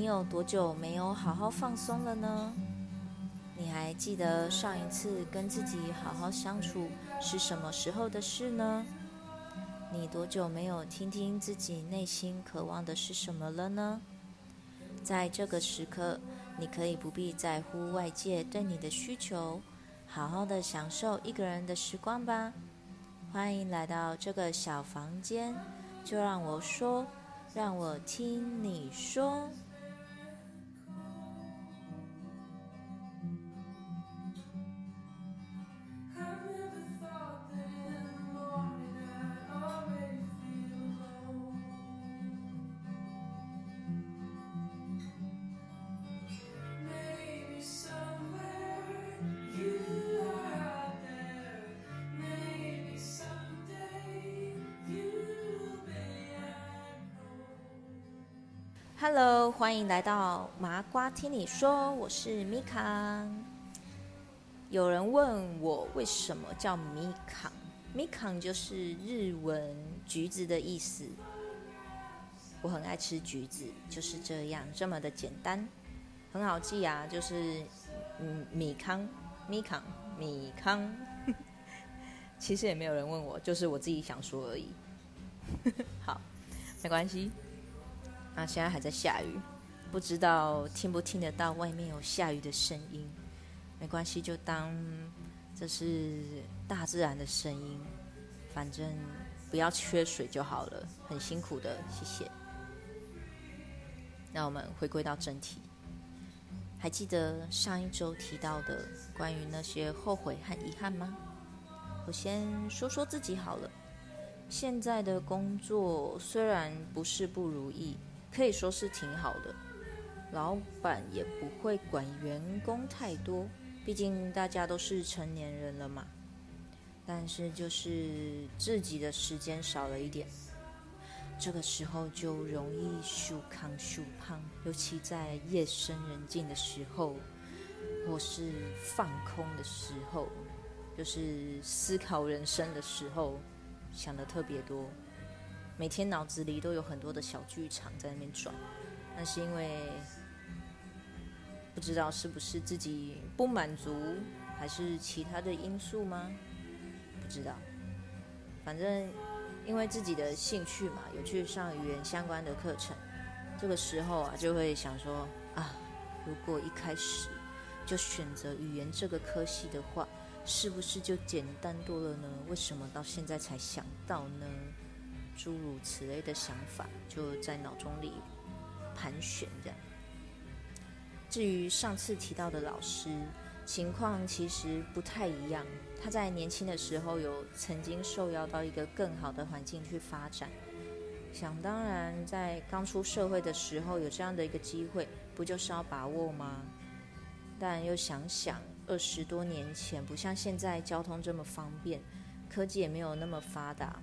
你有多久没有好好放松了呢？你还记得上一次跟自己好好相处是什么时候的事呢？你多久没有听听自己内心渴望的是什么了呢？在这个时刻，你可以不必在乎外界对你的需求，好好的享受一个人的时光吧。欢迎来到这个小房间，就让我说，让我听你说。Hello，欢迎来到麻瓜听你说，我是米卡。有人问我为什么叫米卡，米卡就是日文橘子的意思。我很爱吃橘子，就是这样，这么的简单，很好记啊，就是嗯米康，米康，米康。其实也没有人问我，就是我自己想说而已。好，没关系。那现在还在下雨，不知道听不听得到外面有下雨的声音。没关系，就当这是大自然的声音，反正不要缺水就好了。很辛苦的，谢谢。那我们回归到正题，还记得上一周提到的关于那些后悔和遗憾吗？我先说说自己好了。现在的工作虽然不是不如意。可以说是挺好的，老板也不会管员工太多，毕竟大家都是成年人了嘛。但是就是自己的时间少了一点，这个时候就容易疏康疏胖，尤其在夜深人静的时候，或是放空的时候，就是思考人生的时候，想的特别多。每天脑子里都有很多的小剧场在那边转，那是因为不知道是不是自己不满足，还是其他的因素吗？不知道，反正因为自己的兴趣嘛，有去上语言相关的课程，这个时候啊，就会想说啊，如果一开始就选择语言这个科系的话，是不是就简单多了呢？为什么到现在才想到呢？诸如此类的想法就在脑中里盘旋着。至于上次提到的老师，情况其实不太一样。他在年轻的时候有曾经受邀到一个更好的环境去发展，想当然在刚出社会的时候有这样的一个机会，不就是要把握吗？但又想想二十多年前，不像现在交通这么方便，科技也没有那么发达。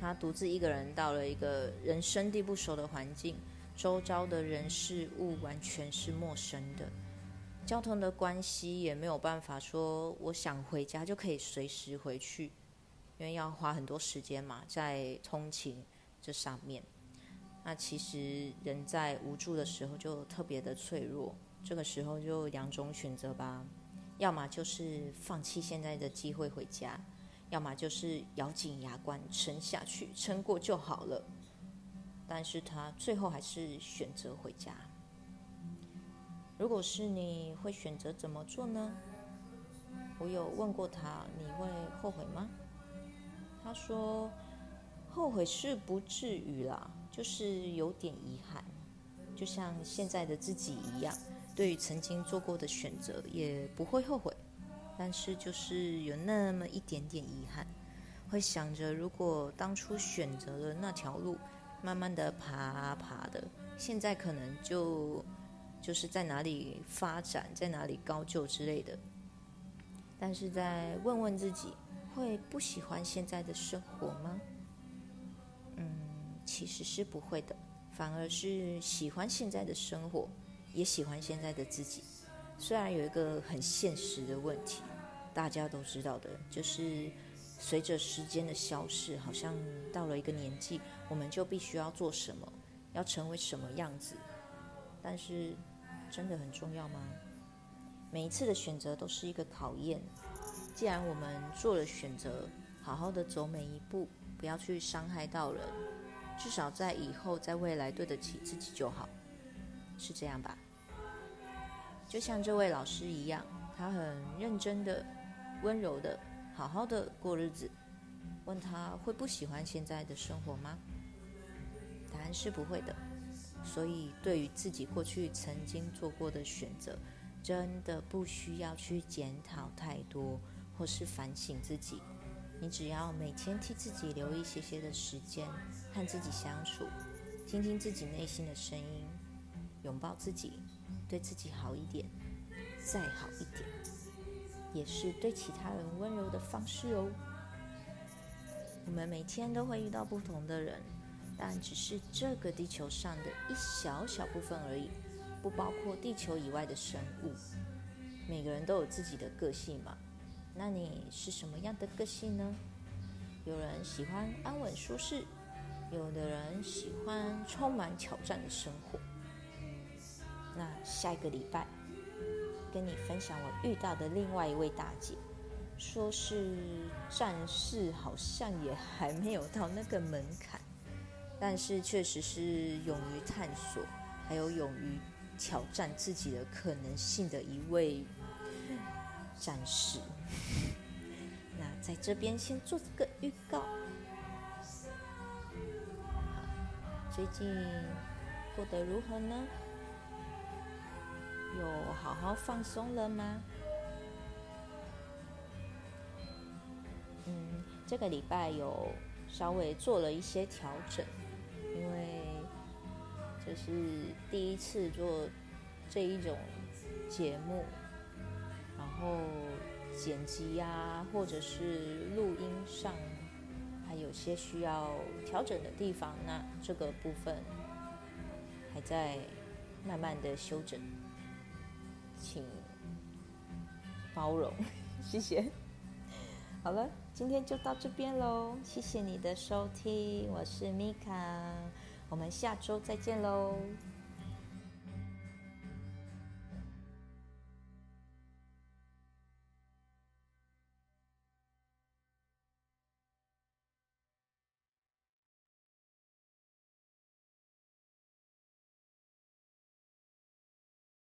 他独自一个人到了一个人生地不熟的环境，周遭的人事物完全是陌生的，交通的关系也没有办法说我想回家就可以随时回去，因为要花很多时间嘛，在通勤这上面。那其实人在无助的时候就特别的脆弱，这个时候就两种选择吧，要么就是放弃现在的机会回家。要么就是咬紧牙关撑下去，撑过就好了。但是他最后还是选择回家。如果是你会选择怎么做呢？我有问过他，你会后悔吗？他说，后悔是不至于啦，就是有点遗憾，就像现在的自己一样，对于曾经做过的选择也不会后悔。但是就是有那么一点点遗憾，会想着如果当初选择了那条路，慢慢的爬爬的，现在可能就就是在哪里发展，在哪里高就之类的。但是在问问自己，会不喜欢现在的生活吗？嗯，其实是不会的，反而是喜欢现在的生活，也喜欢现在的自己。虽然有一个很现实的问题，大家都知道的，就是随着时间的消逝，好像到了一个年纪，我们就必须要做什么，要成为什么样子。但是真的很重要吗？每一次的选择都是一个考验。既然我们做了选择，好好的走每一步，不要去伤害到人，至少在以后，在未来对得起自己就好，是这样吧？就像这位老师一样，他很认真的、温柔的、好好的过日子。问他会不喜欢现在的生活吗？答案是不会的。所以，对于自己过去曾经做过的选择，真的不需要去检讨太多，或是反省自己。你只要每天替自己留一些些的时间，和自己相处，听听自己内心的声音，拥抱自己，对自己好一点，再好一点，也是对其他人温柔的方式哦。我们每天都会遇到不同的人。但只是这个地球上的一小小部分而已，不包括地球以外的生物。每个人都有自己的个性嘛？那你是什么样的个性呢？有人喜欢安稳舒适，有的人喜欢充满挑战的生活。那下一个礼拜跟你分享我遇到的另外一位大姐，说是战士，好像也还没有到那个门槛。但是确实是勇于探索，还有勇于挑战自己的可能性的一位战士。那在这边先做个预告。最近过得如何呢？有好好放松了吗？嗯，这个礼拜有稍微做了一些调整。因为这是第一次做这一种节目，然后剪辑呀，或者是录音上，还有些需要调整的地方，那这个部分还在慢慢的修整，请包容，谢谢。好了，今天就到这边喽，谢谢你的收听，我是米卡，我们下周再见喽。